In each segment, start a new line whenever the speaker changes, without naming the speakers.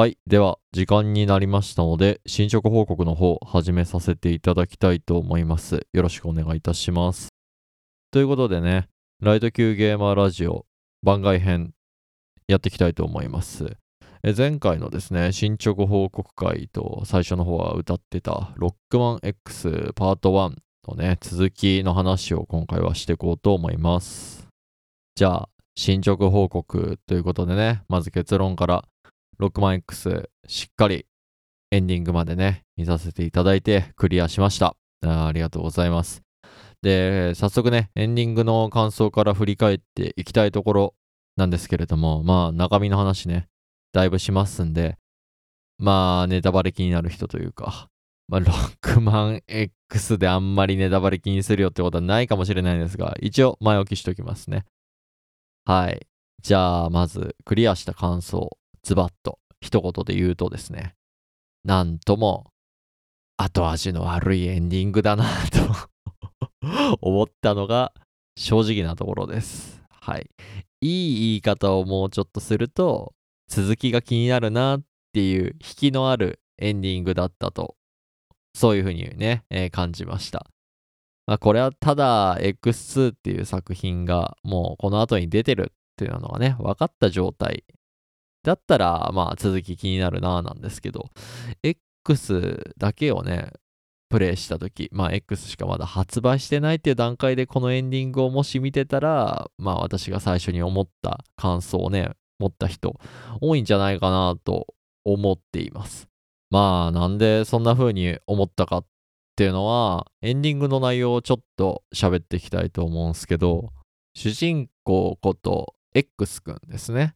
はい。では、時間になりましたので、進捗報告の方、始めさせていただきたいと思います。よろしくお願いいたします。ということでね、ライト級ゲーマーラジオ番外編、やっていきたいと思います。え前回のですね、進捗報告会と最初の方は歌ってたロックマン X パート1のね、続きの話を今回はしていこうと思います。じゃあ、進捗報告ということでね、まず結論から、ロックマン X しっかりエンディングまでね、見させていただいてクリアしました。あありがとうございます。で、早速ね、エンディングの感想から振り返っていきたいところなんですけれども、まあ中身の話ね、だいぶしますんで、まあネタバレ気になる人というか、まあロックマン X であんまりネタバレ気にするよってことはないかもしれないんですが、一応前置きしときますね。はい。じゃあまずクリアした感想。ズバッと一言で言うとですね、なんとも後味の悪いエンディングだな と思ったのが正直なところです。はい。いい言い方をもうちょっとすると、続きが気になるなっていう引きのあるエンディングだったと、そういうふうにね、えー感じました。まあ、これはただ X2 っていう作品がもうこの後に出てるっていうのがね、分かった状態だったら、まあ続き気になるなぁなんですけど、X だけをね、プレイしたとき、まあ X しかまだ発売してないっていう段階でこのエンディングをもし見てたら、まあ私が最初に思った感想をね、持った人多いんじゃないかなと思っています。まあなんでそんな風に思ったかっていうのは、エンディングの内容をちょっと喋っていきたいと思うんですけど、主人公こと X くんですね。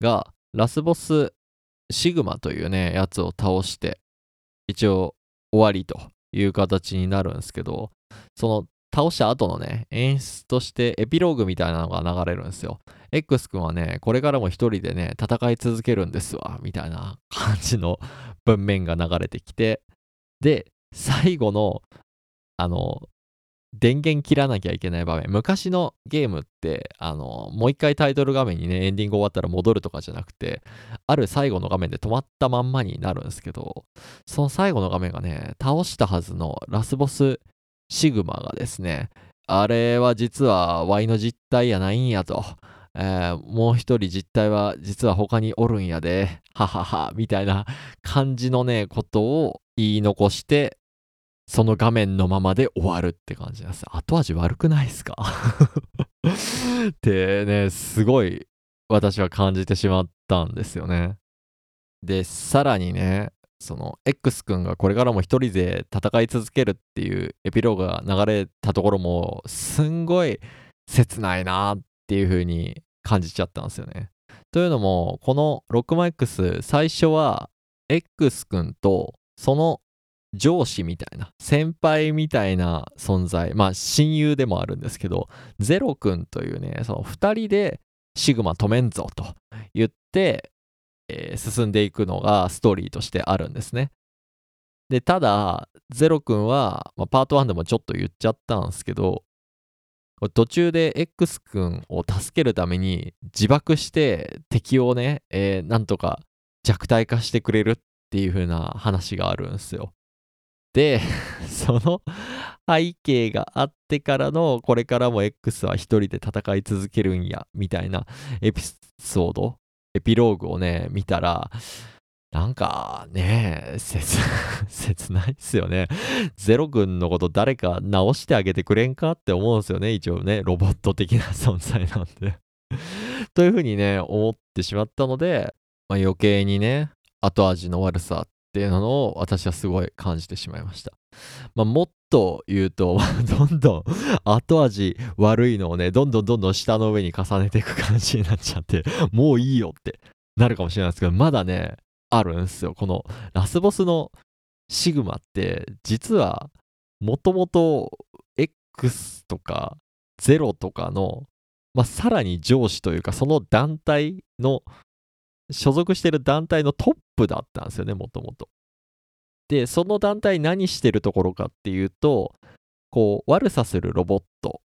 が、ラスボスシグマというね、やつを倒して、一応終わりという形になるんですけど、その倒した後のね、演出としてエピローグみたいなのが流れるんですよ。X 君はね、これからも一人でね、戦い続けるんですわ、みたいな感じの文面が流れてきて、で、最後の、あの、電源切らなきゃいけない場面。昔のゲームって、あの、もう一回タイトル画面にね、エンディング終わったら戻るとかじゃなくて、ある最後の画面で止まったまんまになるんですけど、その最後の画面がね、倒したはずのラスボスシグマがですね、あれは実は Y の実体やないんやと。えーもう一人実体は実は他におるんやで、ははは、みたいな感じのね、ことを言い残して、その画面のままで終わるって感じなんです。後味悪くないですか？ってね、すごい私は感じてしまったんですよね。で、さらにね、その X 君がこれからも一人で戦い続けるっていうエピローグが流れたところもすんごい切ないなっていう風に感じちゃったんですよね。というのもこのロックマ X 最初は X 君とその上司みたいな先輩みたいな存在まあ親友でもあるんですけどゼロ君というねその2人でシグマ止めんぞと言って、えー進んでいくのがストーリーとしてあるんですね。でただゼロ君は、まあ、パート1でもちょっと言っちゃったんですけど途中で X 君を助けるために自爆して敵をね、えーなんとか弱体化してくれるっていう風な話があるんですよ。で、その背景があってからの、これからも X は一人で戦い続けるんや、みたいなエピソード、エピローグをね、見たら、なんかね、切、切ないっすよね。ゼロ君のこと誰か直してあげてくれんかって思うんですよね、一応ね、ロボット的な存在なんで。というふうにね、思ってしまったので、まあ、余計にね、後味の悪さっていうのを私はすごい感じてしまいました。まあ、もっと言うと、どんどん後味悪いのをね、どんどんどんどん下の上に重ねていく感じになっちゃって、もういいよってなるかもしれないですけど、まだね、あるんですよ。このラスボスのシグマって、実はもともと X とか0とかの、まあ、さらに上司というか、その団体の所属してる団体のトップだったんですよね、もともと。で、その団体何してるところかっていうと、こう、悪さするロボット、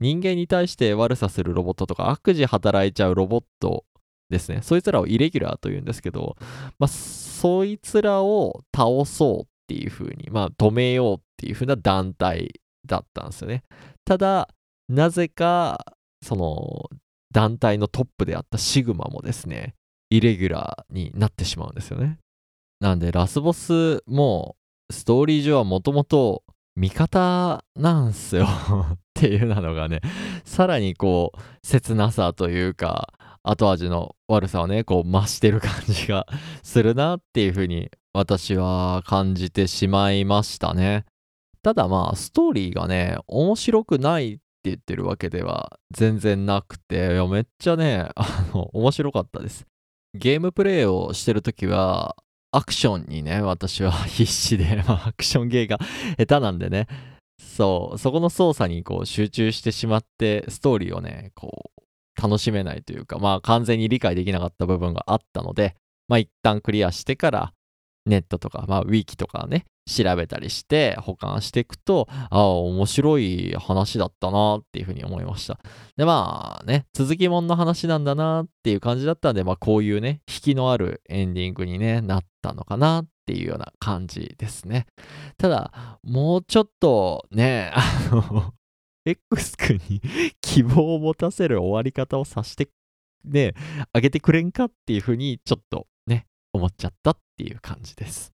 人間に対して悪さするロボットとか、悪事働いちゃうロボットですね。そいつらをイレギュラーと言うんですけど、まあ、そいつらを倒そうっていう風に、まあ、止めようっていう風な団体だったんですよね。ただ、なぜか、その、団体のトップであったシグマもですね、イレギュラーになってしまうんですよね。なんで、ラスボスも、ストーリー上はもともと味方なんすよ っていうなのがね、さらにこう、切なさというか、後味の悪さをね、こう増してる感じが するなっていうふうに私は感じてしまいましたね。ただまあ、ストーリーがね、面白くないって言ってるわけでは全然なくて、いやめっちゃね、あの、面白かったです。ゲームプレイをしてるときは、アクションにね、私は 必死で、まあ、アクションゲーが下手なんでね、そう、そこの操作にこう集中してしまって、ストーリーをね、こう、楽しめないというか、まあ、完全に理解できなかった部分があったので、まあ、一旦クリアしてから、ネットとか、まあ、ウィキとかね、調べたりして保管していくと、ああ、面白い話だったなっていうふうに思いました。で、まあね、続きもんの話なんだなっていう感じだったんで、まあこういうね、引きのあるエンディングに、ね、なったのかなっていうような感じですね。ただ、もうちょっとね、あの X 君に希望を持たせる終わり方をさして、ね、あげてくれんかっていうふうに、ちょっとね、思っちゃったっていう感じです。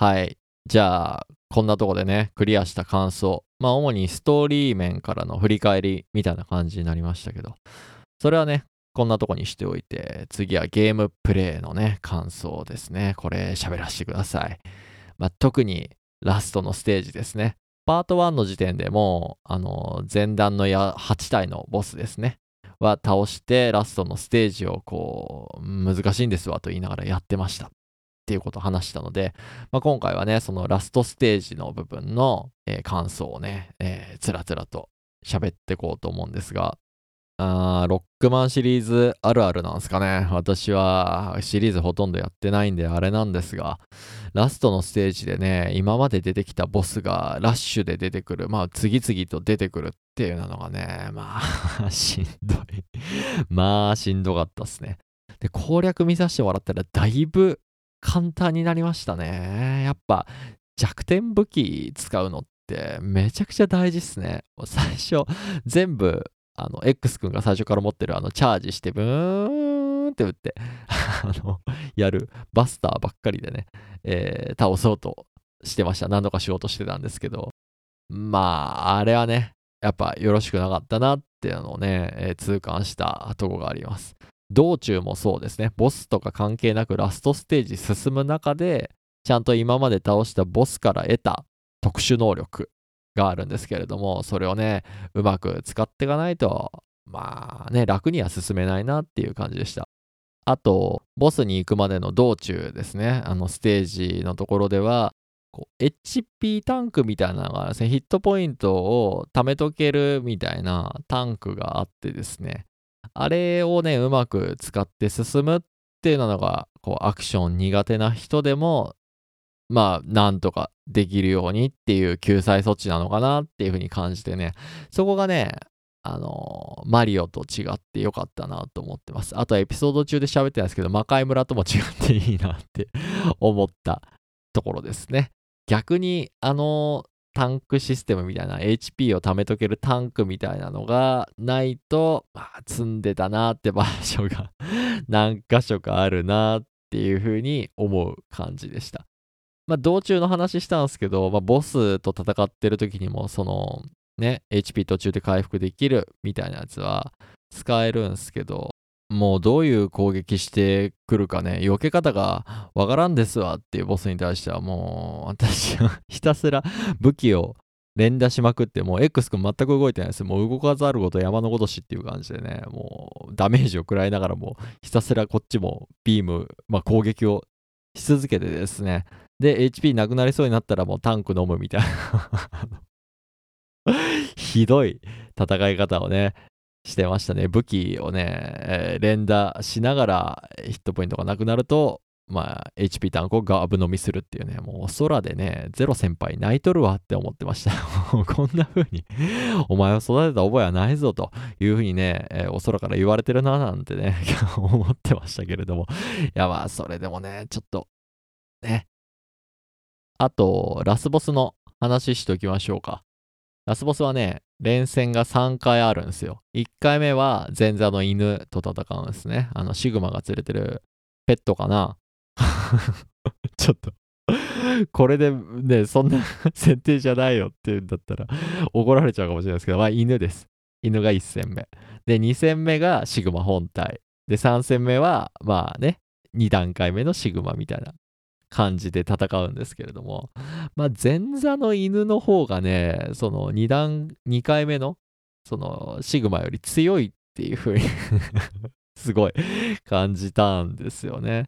はい。じゃあ、こんなとこでね、クリアした感想。まあ、主にストーリー面からの振り返りみたいな感じになりましたけど、それはね、こんなとこにしておいて、次はゲームプレイのね、感想ですね。これ喋らせてください。まあ、特にラストのステージですね。パート1の時点でもう、あの、前段のや8体のボスですね。は倒して、ラストのステージをこう、難しいんですわと言いながらやってました。っていうことを話したので、まあ、今回はね、そのラストステージの部分の、えー、感想をね、えー、つらつらと喋っていこうと思うんですが、あロックマンシリーズあるあるなんですかね。私はシリーズほとんどやってないんであれなんですが、ラストのステージでね、今まで出てきたボスがラッシュで出てくる、まあ次々と出てくるっていうのがね、まあ しんどい まあしんどかったっすね。で、攻略見させてもらったらだいぶ簡単になりましたね。やっぱ弱点武器使うのってめちゃくちゃ大事っすね。最初全部あの X 君が最初から持ってるあのチャージしてブーンって打って あのやるバスターばっかりでね、えー、倒そうとしてました。何度かしようとしてたんですけどまああれはねやっぱよろしくなかったなっていうのをね、えー、痛感したとこがあります。道中もそうですね、ボスとか関係なくラストステージ進む中で、ちゃんと今まで倒したボスから得た特殊能力があるんですけれども、それをね、うまく使っていかないと、まあね、楽には進めないなっていう感じでした。あと、ボスに行くまでの道中ですね、あのステージのところでは、こう HP タンクみたいなのがですね、ヒットポイントを貯めとけるみたいなタンクがあってですね、あれをね、うまく使って進むっていうのが、こう、アクション苦手な人でも、まあ、なんとかできるようにっていう救済措置なのかなっていうふうに感じてね、そこがね、あの、マリオと違ってよかったなと思ってます。あとエピソード中で喋ってないですけど、魔界村とも違っていいなって思ったところですね。逆に、あのタンクシステムみたいな HP を貯めとけるタンクみたいなのがないと、まあ、積んでたなって場所が 何箇所かあるなっていうふうに思う感じでした。まあ、道中の話したんですけど、まあ、ボスと戦ってる時にも、その、ね、HP 途中で回復できるみたいなやつは使えるんですけど、もうどういう攻撃してくるかね、避け方がわからんですわっていうボスに対してはもう私はひたすら武器を連打しまくって、もう X 君全く動いてないです。もう動かざるごと山のごとしっていう感じでね、もうダメージを食らいながらも、ひたすらこっちもビーム、まあ攻撃をし続けてですね、で、HP なくなりそうになったらもうタンク飲むみたいな ひどい戦い方をね、してましたね。武器をね、えー、連打しながらヒットポイントがなくなると、まあ、HP タンクをガブ飲みするっていうね、もう空でね、ゼロ先輩泣いとるわって思ってました。こんな風にお前を育てた覚えはないぞという風にね、えー、お空から言われてるななんてね 思ってましたけれども。いや、まあ、それでもね、ちょっと、ね。あと、ラスボスの話しておきましょうか。ラスボスはね、連戦が3回あるんですよ。1回目は前座の犬と戦うんですね。あの、シグマが連れてるペットかな。ちょっとこれでね、そんな 設定じゃないよって言うんだったら怒られちゃうかもしれないですけど、まあ犬です。犬が1戦目。で、2戦目がシグマ本体。で、3戦目は、まあね、2段階目のシグマみたいな感じで戦うんですけれども、まあ、前座の犬の方がね、その2段、2回目の、そのシグマより強いっていう風に すごい感じたんですよね。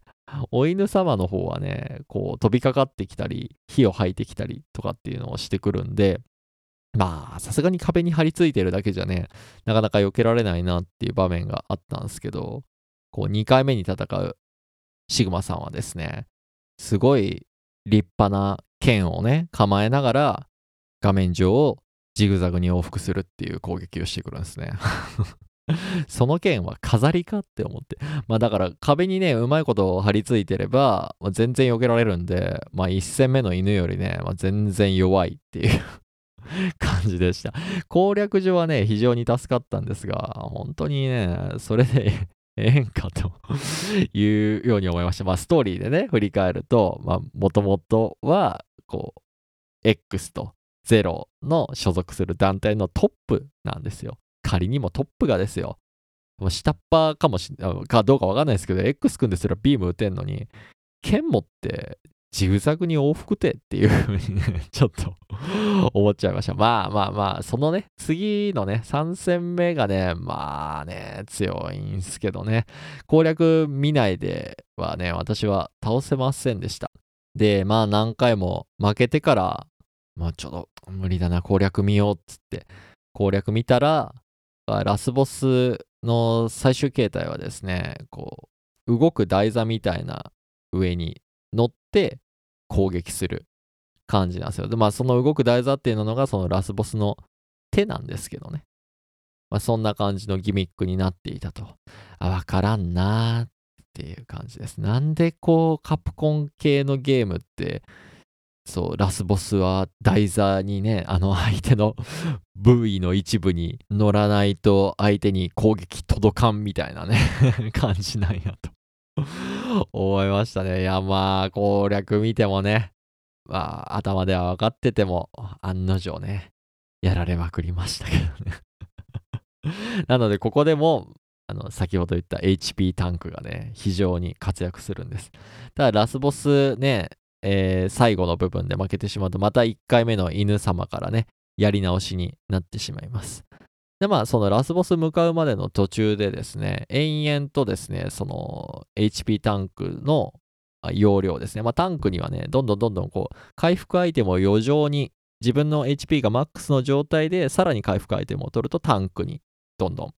お犬様の方はね、こう飛びかかってきたり、火を吐いてきたりとかっていうのをしてくるんで、まあ、さすがに壁に張り付いてるだけじゃね、なかなか避けられないなっていう場面があったんですけど、こう2回目に戦うシグマさんはですね、すごい立派な剣をね、構えながら画面上をジグザグに往復するっていう攻撃をしてくるんですね。その剣は飾りかって思って。まあだから壁にね、うまいこと張り付いてれば、まあ、全然避けられるんで、まあ1戦目の犬よりね、まあ、全然弱いっていう 感じでした。攻略上はね、非常に助かったんですが、本当にね、それでええんかと いうように思いました。まあ、ストーリーでね、振り返ると、まあ、もともとは、こう、X と0の所属する団体のトップなんですよ。仮にもトップがですよ。下っ端かもしかどうかわかんないですけど、X 君ですらビーム打てんのに、剣持ってジグザグに往復手っていう風にね、ちょっと 思っちゃいました。まあまあまあ、そのね、次のね、3戦目がね、まあね、強いんすけどね、攻略見ないではね、私は倒せませんでした。で、まあ何回も負けてから、まあちょっと無理だな、攻略見ようっつって、攻略見たら、ラスボスの最終形態はですね、こう、動く台座みたいな上に乗って攻撃する感じなんですよ。で、まあその動く台座っていうのがそのラスボスの手なんですけどね。まあそんな感じのギミックになっていたと。あ、わからんなーっていう感じです。なんでこうカプコン系のゲームってそう、ラスボスは台座にね、あの相手の 部位の一部に乗らないと相手に攻撃届かんみたいなね 感じなんやと 思いましたね。いや、まあ、攻略見てもね、まあ、頭では分かってても、案の定ね、やられまくりましたけどね なので、ここでも、あの、先ほど言った HP タンクがね、非常に活躍するんです。ただ、ラスボスね、えー、最後の部分で負けてしまうと、また1回目の犬様からね、やり直しになってしまいます。で、まあ、そのラスボス向かうまでの途中でですね、延々とですね、その HP タンクの容量ですね。まあ、タンクにはね、どんどんどんどんこう、回復アイテムを余剰に、自分の HP がマックスの状態で、さらに回復アイテムを取るとタンクにどんどん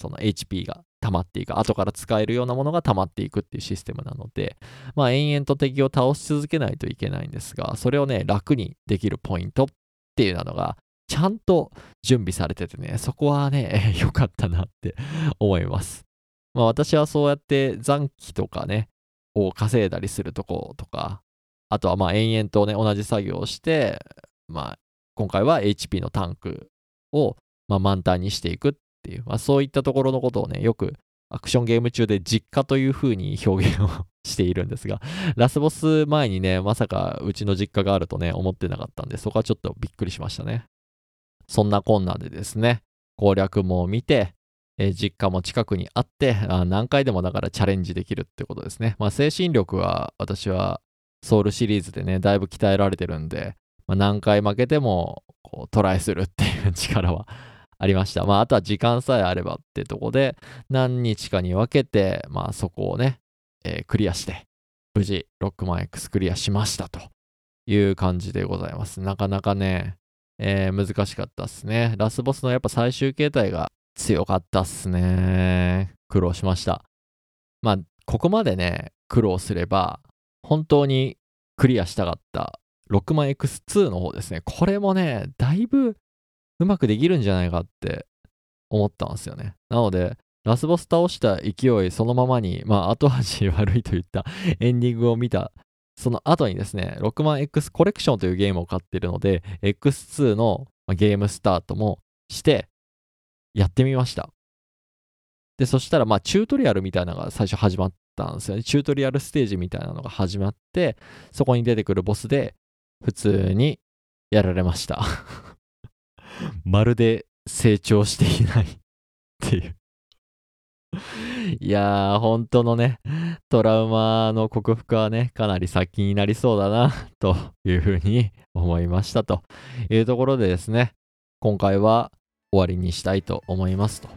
その HP が溜まっていく、後から使えるようなものが溜まっていくっていうシステムなので、まあ延々と敵を倒し続けないといけないんですが、それをね、楽にできるポイントっていうのが、ちゃんと準備されててね、そこはね、良かったなって 思います。まあ私はそうやって残機とかね、を稼いだりするとことか、あとはまあ延々とね、同じ作業をして、まあ今回は HP のタンクをまあ満タンにしていくっていう、まあ、そういったところのことをね、よくアクションゲーム中で実家という風に表現を しているんですが、ラスボス前にね、まさかうちの実家があるとね、思ってなかったんで、そこはちょっとびっくりしましたね。そんなこんなでですね、攻略も見て、え、実家も近くにあってあ、何回でもだからチャレンジできるってことですね。まあ、精神力は私はソウルシリーズでね、だいぶ鍛えられてるんで、まあ、何回負けてもこうトライするっていう力は ありました。まあ、あとは時間さえあればってとこで、何日かに分けて、まあ、そこをね、えー、クリアして、無事、ロックマン X クリアしましたという感じでございます。なかなかね、えー、難しかったっすね。ラスボスのやっぱ最終形態が強かったっすね。苦労しました。まあ、ここまでね、苦労すれば、本当にクリアしたかった6万 X2 の方ですね。これもね、だいぶうまくできるんじゃないかって思ったんですよね。なので、ラスボス倒した勢いそのままに、まあ後味悪いといったエンディングを見たその後にですね、6万 X コレクションというゲームを買ってるので、X2 のゲームスタートもしてやってみました。で、そしたら、まあ、チュートリアルみたいなのが最初始まったんですよね。チュートリアルステージみたいなのが始まって、そこに出てくるボスで、普通にやられました。まるで成長していないっていういやー、本当のね、トラウマの克服はね、かなり先になりそうだな、というふうに思いましたというところでですね、今回は終わりにしたいと思いますと。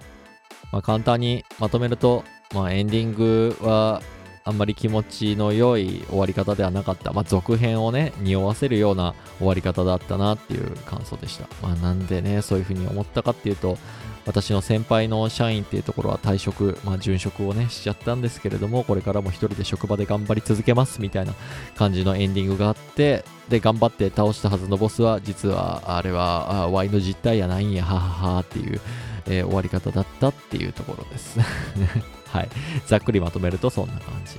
まあ、簡単にまとめると、まあ、エンディングはあんまり気持ちの良い終わり方ではなかった。まあ、続編をね、匂わせるような終わり方だったなっていう感想でした。まあ、なんでね、そういうふうに思ったかっていうと、私の先輩の社員っていうところは退職、まあ、殉職をね、しちゃったんですけれども、これからも一人で職場で頑張り続けますみたいな感じのエンディングがあって、で、頑張って倒したはずのボスは、実は、あれは、あワイの実態やないんや、はははっていう、えー、終わり方だったっていうところです。はい。ざっくりまとめるとそんな感じ。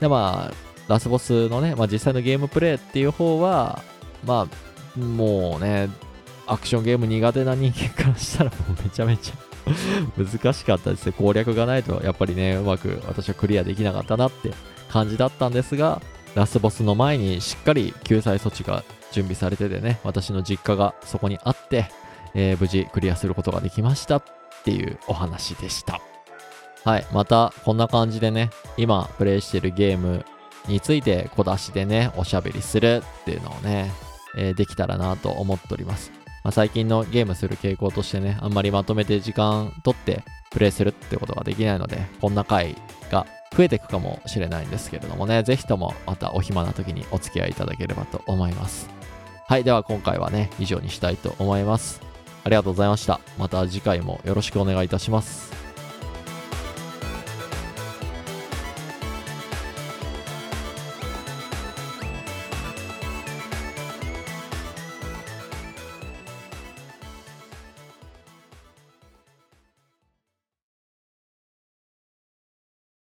で、まあ、ラスボスのね、まあ、実際のゲームプレイっていう方は、まあ、もうね、アクションゲーム苦手な人間からしたらもうめちゃめちゃ 難しかったですね。攻略がないとやっぱりね、うまく私はクリアできなかったなって感じだったんですが、ラスボスの前にしっかり救済措置が準備されててね、私の実家がそこにあって、えー、無事クリアすることができましたっていうお話でした。はい、またこんな感じでね、今プレイしてるゲームについて小出しでね、おしゃべりするっていうのをね、えー、できたらなと思っております。まあ、最近のゲームする傾向としてね、あんまりまとめて時間取ってプレイするってことができないので、こんな回が増えていくかもしれないんですけれどもね、ぜひともまたお暇な時にお付き合いいただければと思います。はい、では今回はね、以上にしたいと思います。ありがとうございました。また次回もよろしくお願いいたします。